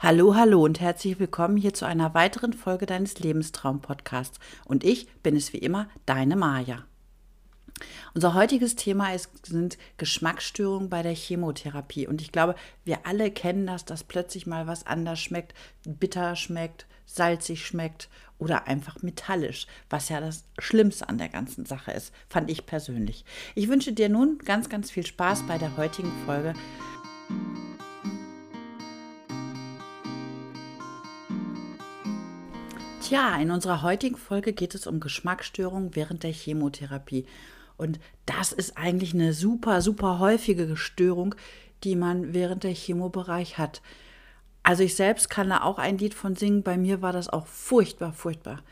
Hallo, hallo und herzlich willkommen hier zu einer weiteren Folge deines Lebenstraum-Podcasts. Und ich bin es wie immer, deine Maja. Unser heutiges Thema ist, sind Geschmacksstörungen bei der Chemotherapie. Und ich glaube, wir alle kennen das, dass plötzlich mal was anders schmeckt, bitter schmeckt, salzig schmeckt oder einfach metallisch, was ja das Schlimmste an der ganzen Sache ist, fand ich persönlich. Ich wünsche dir nun ganz, ganz viel Spaß bei der heutigen Folge. Tja, in unserer heutigen Folge geht es um Geschmacksstörungen während der Chemotherapie. Und das ist eigentlich eine super, super häufige Störung, die man während der Chemobereich hat. Also ich selbst kann da auch ein Lied von singen. Bei mir war das auch furchtbar, furchtbar.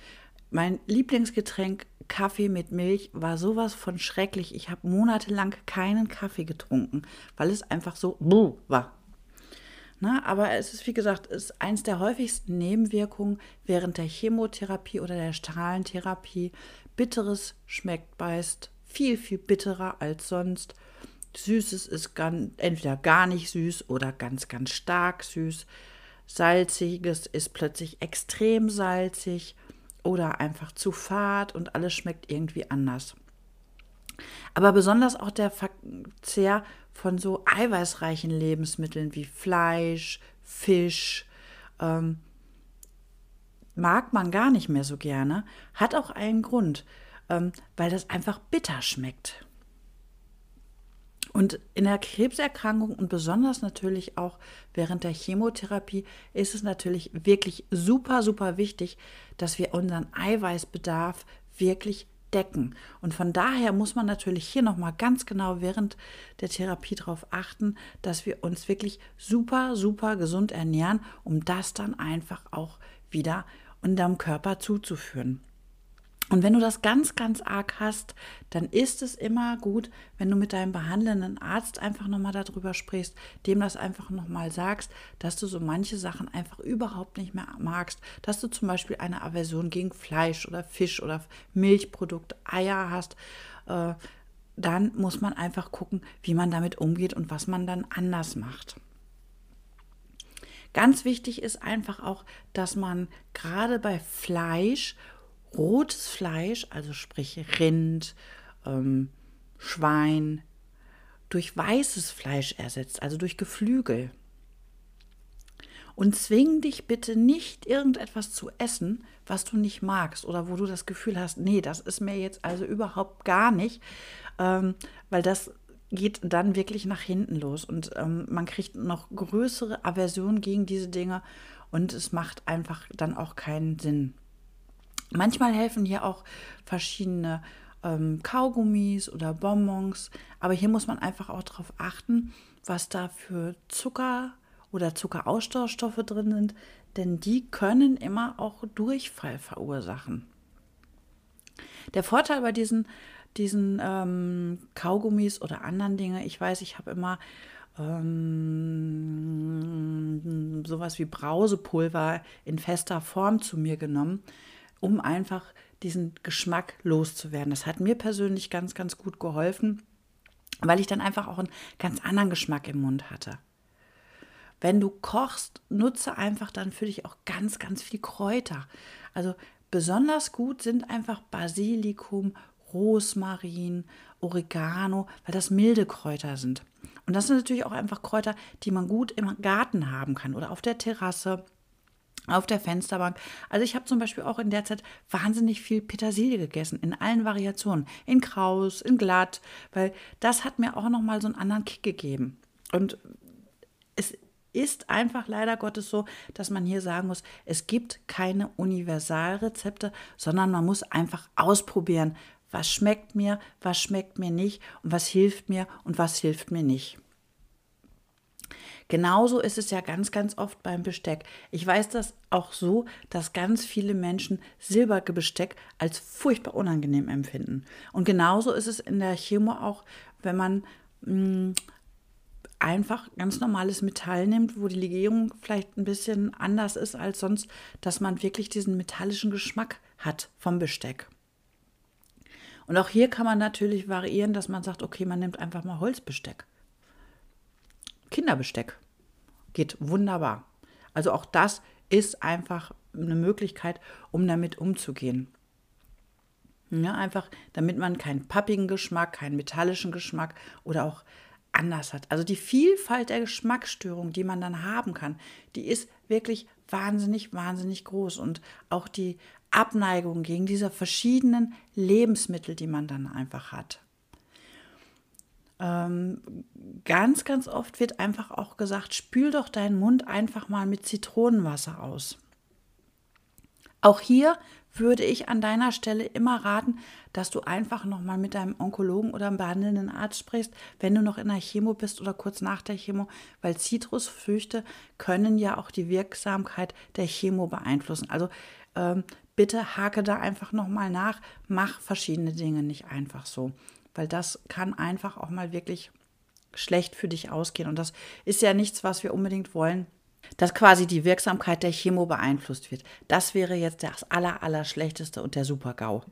Mein Lieblingsgetränk Kaffee mit Milch war sowas von schrecklich. Ich habe monatelang keinen Kaffee getrunken, weil es einfach so war. Na, aber es ist, wie gesagt, ist eins der häufigsten Nebenwirkungen während der Chemotherapie oder der Strahlentherapie. Bitteres schmeckt meist viel, viel bitterer als sonst. Süßes ist ganz, entweder gar nicht süß oder ganz, ganz stark süß. Salziges ist plötzlich extrem salzig oder einfach zu fad und alles schmeckt irgendwie anders. Aber besonders auch der Verzehr von so eiweißreichen Lebensmitteln wie Fleisch, Fisch, ähm, mag man gar nicht mehr so gerne, hat auch einen Grund, ähm, weil das einfach bitter schmeckt. Und in der Krebserkrankung und besonders natürlich auch während der Chemotherapie ist es natürlich wirklich super, super wichtig, dass wir unseren Eiweißbedarf wirklich decken. Und von daher muss man natürlich hier nochmal ganz genau während der Therapie darauf achten, dass wir uns wirklich super, super gesund ernähren, um das dann einfach auch wieder unserem Körper zuzuführen. Und wenn du das ganz, ganz arg hast, dann ist es immer gut, wenn du mit deinem behandelnden Arzt einfach nochmal darüber sprichst, dem das einfach nochmal sagst, dass du so manche Sachen einfach überhaupt nicht mehr magst, dass du zum Beispiel eine Aversion gegen Fleisch oder Fisch oder Milchprodukte, Eier hast. Äh, dann muss man einfach gucken, wie man damit umgeht und was man dann anders macht. Ganz wichtig ist einfach auch, dass man gerade bei Fleisch rotes Fleisch, also sprich Rind, ähm, Schwein, durch weißes Fleisch ersetzt, also durch Geflügel. Und zwing dich bitte nicht, irgendetwas zu essen, was du nicht magst oder wo du das Gefühl hast, nee, das ist mir jetzt also überhaupt gar nicht, ähm, weil das geht dann wirklich nach hinten los und ähm, man kriegt noch größere Aversion gegen diese Dinge und es macht einfach dann auch keinen Sinn. Manchmal helfen hier auch verschiedene ähm, Kaugummis oder Bonbons, aber hier muss man einfach auch darauf achten, was da für Zucker oder Zuckerausstauschstoffe drin sind, denn die können immer auch Durchfall verursachen. Der Vorteil bei diesen, diesen ähm, Kaugummis oder anderen Dingen, ich weiß, ich habe immer ähm, sowas wie Brausepulver in fester Form zu mir genommen um einfach diesen Geschmack loszuwerden. Das hat mir persönlich ganz, ganz gut geholfen, weil ich dann einfach auch einen ganz anderen Geschmack im Mund hatte. Wenn du kochst, nutze einfach dann für dich auch ganz, ganz viel Kräuter. Also besonders gut sind einfach Basilikum, Rosmarin, Oregano, weil das milde Kräuter sind. Und das sind natürlich auch einfach Kräuter, die man gut im Garten haben kann oder auf der Terrasse auf der Fensterbank. Also ich habe zum Beispiel auch in der Zeit wahnsinnig viel Petersilie gegessen, in allen Variationen, in Kraus, in Glatt, weil das hat mir auch nochmal so einen anderen Kick gegeben. Und es ist einfach leider Gottes so, dass man hier sagen muss, es gibt keine Universalrezepte, sondern man muss einfach ausprobieren, was schmeckt mir, was schmeckt mir nicht und was hilft mir und was hilft mir nicht. Genauso ist es ja ganz, ganz oft beim Besteck. Ich weiß das auch so, dass ganz viele Menschen Silberbesteck als furchtbar unangenehm empfinden. Und genauso ist es in der Chemo auch, wenn man mh, mm, einfach ganz normales Metall nimmt, wo die Legierung vielleicht ein bisschen anders ist als sonst, dass man wirklich diesen metallischen Geschmack hat vom Besteck. Und auch hier kann man natürlich variieren, dass man sagt, okay, man nimmt einfach mal Holzbesteck. Kinderbesteck. Geht wunderbar. Also auch das ist einfach eine Möglichkeit, um damit umzugehen. Ja, einfach, damit man keinen pappigen Geschmack, keinen metallischen Geschmack oder auch anders hat. Also die Vielfalt der Geschmacksstörungen, die man dann haben kann, die ist wirklich wahnsinnig, wahnsinnig groß. Und auch die Abneigung gegen diese verschiedenen Lebensmittel, die man dann einfach hat. Ähm, ganz, ganz oft wird einfach auch gesagt, spül doch deinen Mund einfach mal mit Zitronenwasser aus. Auch hier würde ich an deiner Stelle immer raten, dass du einfach nochmal mit deinem Onkologen oder einem behandelnden Arzt sprichst, wenn du noch in der Chemo bist oder kurz nach der Chemo, weil Zitrusfrüchte können ja auch die Wirksamkeit der Chemo beeinflussen. Also ähm, bitte hake da einfach nochmal nach, mach verschiedene Dinge nicht einfach so, weil das kann einfach auch mal wirklich schlecht für dich ausgehen. Und das ist ja nichts, was wir unbedingt wollen dass quasi die Wirksamkeit der Chemo beeinflusst wird. Das wäre jetzt das aller, aller und der Super-GAU.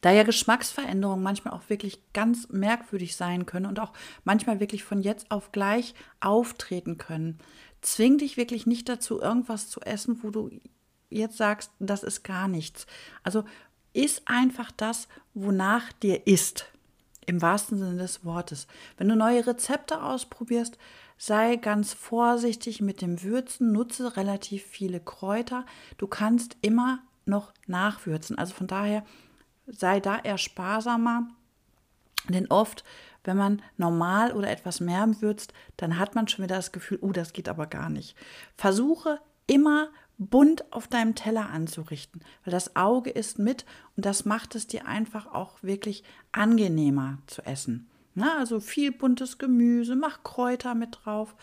Da ja Geschmacksveränderungen manchmal auch wirklich ganz merkwürdig sein können und auch manchmal wirklich von jetzt auf gleich auftreten können, zwing dich wirklich nicht dazu, irgendwas zu essen, wo du jetzt sagst, das ist gar nichts. Also iss einfach das, wonach dir ist. Im wahrsten Sinne des Wortes. Wenn du neue Rezepte ausprobierst, sei ganz vorsichtig mit dem Würzen, nutze relativ viele Kräuter. Du kannst immer noch nachwürzen. Also von daher sei da eher sparsamer, denn oft, wenn man normal oder etwas mehr würzt, dann hat man schon wieder das Gefühl, oh, das geht aber gar nicht. Versuche immer bunt auf deinem Teller anzurichten, weil das Auge ist mit und das macht es dir einfach auch wirklich angenehmer zu essen. Na, also viel buntes Gemüse, mach Kräuter mit drauf.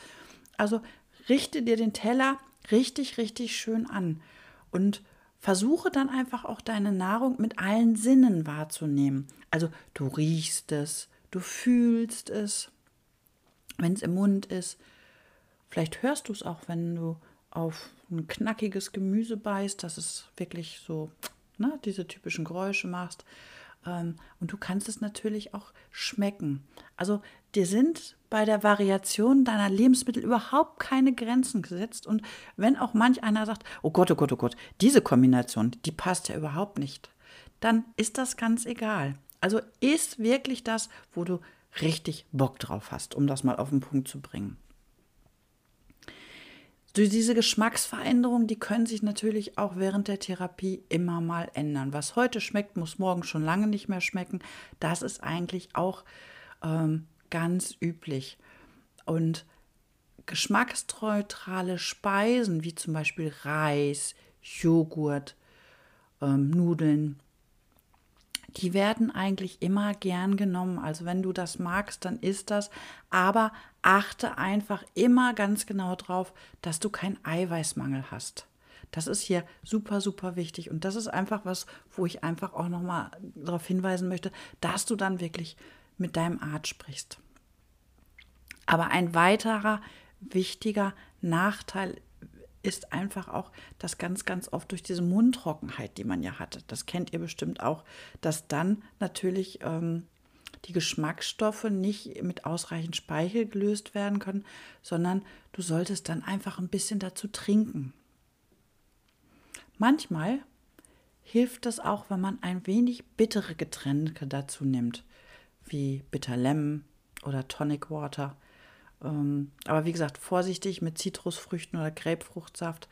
Also richte dir den Teller richtig, richtig schön an und versuche dann einfach auch deine Nahrung mit allen Sinnen wahrzunehmen. Also du riechst es, du fühlst es, wenn es im Mund ist. Vielleicht hörst du es auch, wenn du auf ein knackiges Gemüse beißt, dass es wirklich so ne, diese typischen Geräusche machst. Ähm, und du kannst es natürlich auch schmecken. Also dir sind bei der Variation deiner Lebensmittel überhaupt keine Grenzen gesetzt. Und wenn auch manch einer sagt, oh Gott, oh Gott, oh Gott, diese Kombination, die passt ja überhaupt nicht, dann ist das ganz egal. Also ist wirklich das, wo du richtig Bock drauf hast, um das mal auf den Punkt zu bringen. Durch diese Geschmacksveränderungen, die können sich natürlich auch während der Therapie immer mal ändern. Was heute schmeckt, muss morgen schon lange nicht mehr schmecken. Das ist eigentlich auch ähm, ganz üblich. Und geschmacksneutrale Speisen wie zum Beispiel Reis, Joghurt, ähm, Nudeln, die werden eigentlich immer gern genommen. Also wenn du das magst, dann ist das. Aber achte einfach immer ganz genau drauf, dass du keinen Eiweißmangel hast. Das ist hier super, super wichtig. Und das ist einfach was, wo ich einfach auch nochmal darauf hinweisen möchte, dass du dann wirklich mit deinem Arzt sprichst. Aber ein weiterer wichtiger Nachteil ist einfach auch, dass ganz, ganz oft durch diese Mundtrockenheit, die man ja hatte, das kennt ihr bestimmt auch, dass dann natürlich ähm, die Geschmacksstoffe nicht mit ausreichend Speichel gelöst werden können, sondern du solltest dann einfach ein bisschen dazu trinken. Manchmal hilft es auch, wenn man ein wenig bittere Getränke dazu nimmt, wie Bitter Lemon oder Tonic Water ähm, aber wie gesagt, vorsichtig mit Zitrusfrüchten oder Grapefruchtsaft.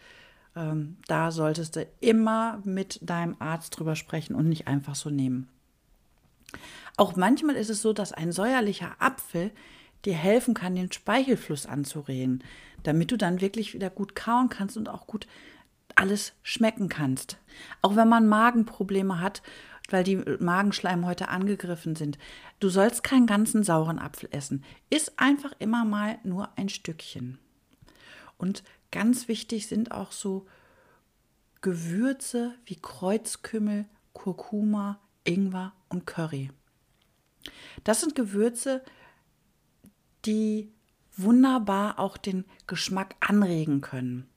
Ähm, da solltest du immer mit deinem Arzt drüber sprechen und nicht einfach so nehmen. Auch manchmal ist es so, dass ein säuerlicher Apfel dir helfen kann, den Speichelfluss anzuregen, damit du dann wirklich wieder gut kauen kannst und auch gut alles schmecken kannst. Auch wenn man Magenprobleme hat weil die Magenschleimhäute angegriffen sind. Du sollst keinen ganzen sauren Apfel essen. Iss einfach immer mal nur ein Stückchen. Und ganz wichtig sind auch so Gewürze wie Kreuzkümmel, Kurkuma, Ingwer und Curry. Das sind Gewürze, die wunderbar auch den Geschmack anregen können.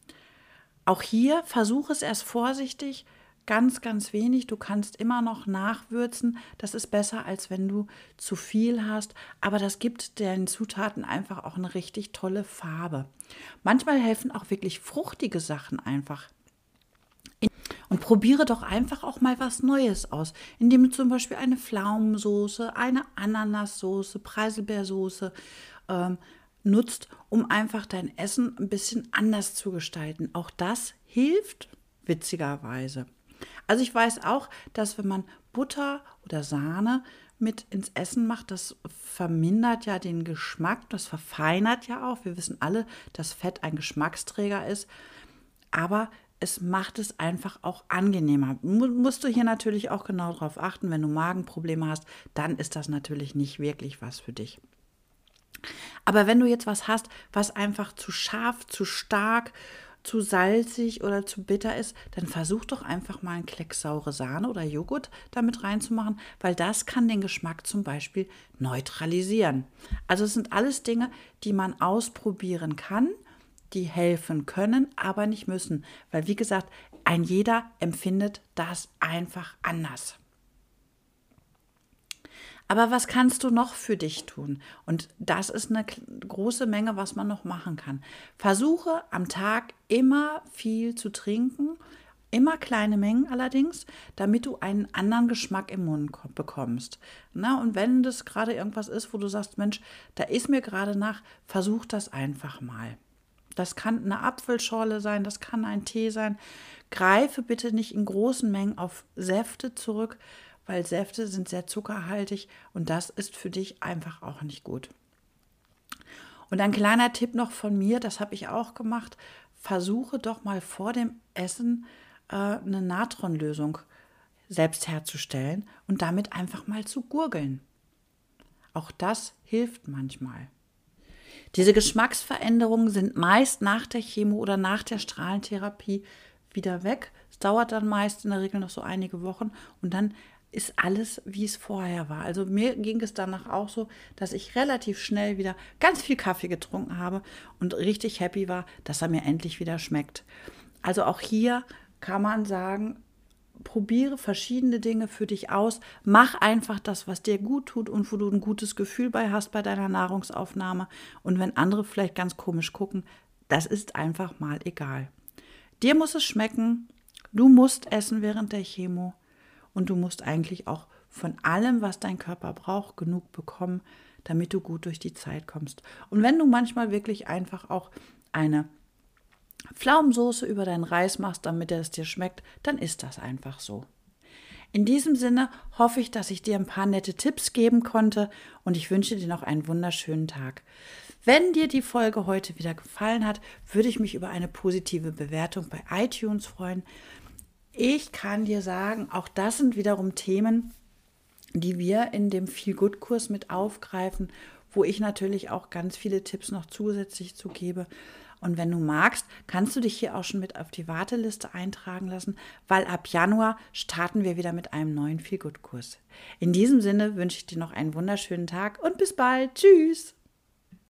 Auch hier versuche es erst vorsichtig, ganz, ganz wenig. Du kannst immer noch nachwürzen. Das ist besser, als wenn du zu viel hast. Aber das gibt den Zutaten einfach auch eine richtig tolle Farbe. Manchmal helfen auch wirklich fruchtige Sachen einfach. Und probiere doch einfach auch mal was Neues aus, indem du zum Beispiel eine Pflaumensoße, eine Ananassoße, Preiselbeersoße ähm, nutzt, um einfach dein Essen ein bisschen anders zu gestalten. Auch das hilft witzigerweise. Also ich weiß auch, dass wenn man Butter oder Sahne mit ins Essen macht, das vermindert ja den Geschmack, das verfeinert ja auch. Wir wissen alle, dass Fett ein Geschmacksträger ist, aber es macht es einfach auch angenehmer. Musst du hier natürlich auch genau darauf achten, wenn du Magenprobleme hast, dann ist das natürlich nicht wirklich was für dich. Aber wenn du jetzt was hast, was einfach zu scharf, zu stark, zu salzig oder zu bitter ist, dann versuch doch einfach mal einen Klecks saure Sahne oder Joghurt damit reinzumachen, weil das kann den Geschmack zum Beispiel neutralisieren. Also es sind alles Dinge, die man ausprobieren kann, die helfen können, aber nicht müssen, weil wie gesagt, ein jeder empfindet das einfach anders. Aber was kannst du noch für dich tun? Und das ist eine große Menge, was man noch machen kann. Versuche am Tag immer viel zu trinken, immer kleine Mengen allerdings, damit du einen anderen Geschmack im Mund bekommst. Na, und wenn das gerade irgendwas ist, wo du sagst, Mensch, da ist mir gerade nach, versuch das einfach mal. Das kann eine Apfelschorle sein, das kann ein Tee sein. Greife bitte nicht in großen Mengen auf Säfte zurück, weil Säfte sind sehr zuckerhaltig und das ist für dich einfach auch nicht gut. Und ein kleiner Tipp noch von mir, das habe ich auch gemacht, versuche doch mal vor dem Essen äh, eine Natronlösung selbst herzustellen und damit einfach mal zu gurgeln. Auch das hilft manchmal. Diese Geschmacksveränderungen sind meist nach der Chemo oder nach der Strahlentherapie wieder weg. Es dauert dann meist in der Regel noch so einige Wochen und dann ist alles, wie es vorher war. Also mir ging es danach auch so, dass ich relativ schnell wieder ganz viel Kaffee getrunken habe und richtig happy war, dass er mir endlich wieder schmeckt. Also auch hier kann man sagen, probiere verschiedene Dinge für dich aus. Mach einfach das, was dir gut tut und wo du ein gutes Gefühl bei hast bei deiner Nahrungsaufnahme. Und wenn andere vielleicht ganz komisch gucken, das ist einfach mal egal. Dir muss es schmecken. Du musst essen während der Chemo und du musst eigentlich auch von allem, was dein Körper braucht, genug bekommen, damit du gut durch die Zeit kommst. Und wenn du manchmal wirklich einfach auch eine Pflaumensoße über deinen Reis machst, damit er es dir schmeckt, dann ist das einfach so. In diesem Sinne hoffe ich, dass ich dir ein paar nette Tipps geben konnte und ich wünsche dir noch einen wunderschönen Tag. Wenn dir die Folge heute wieder gefallen hat, würde ich mich über eine positive Bewertung bei iTunes freuen. Ich kann dir sagen, auch das sind wiederum Themen, die wir in dem Feel Good Kurs mit aufgreifen, wo ich natürlich auch ganz viele Tipps noch zusätzlich zu gebe. Und wenn du magst, kannst du dich hier auch schon mit auf die Warteliste eintragen lassen, weil ab Januar starten wir wieder mit einem neuen Feel Good Kurs. In diesem Sinne wünsche ich dir noch einen wunderschönen Tag und bis bald. Tschüss.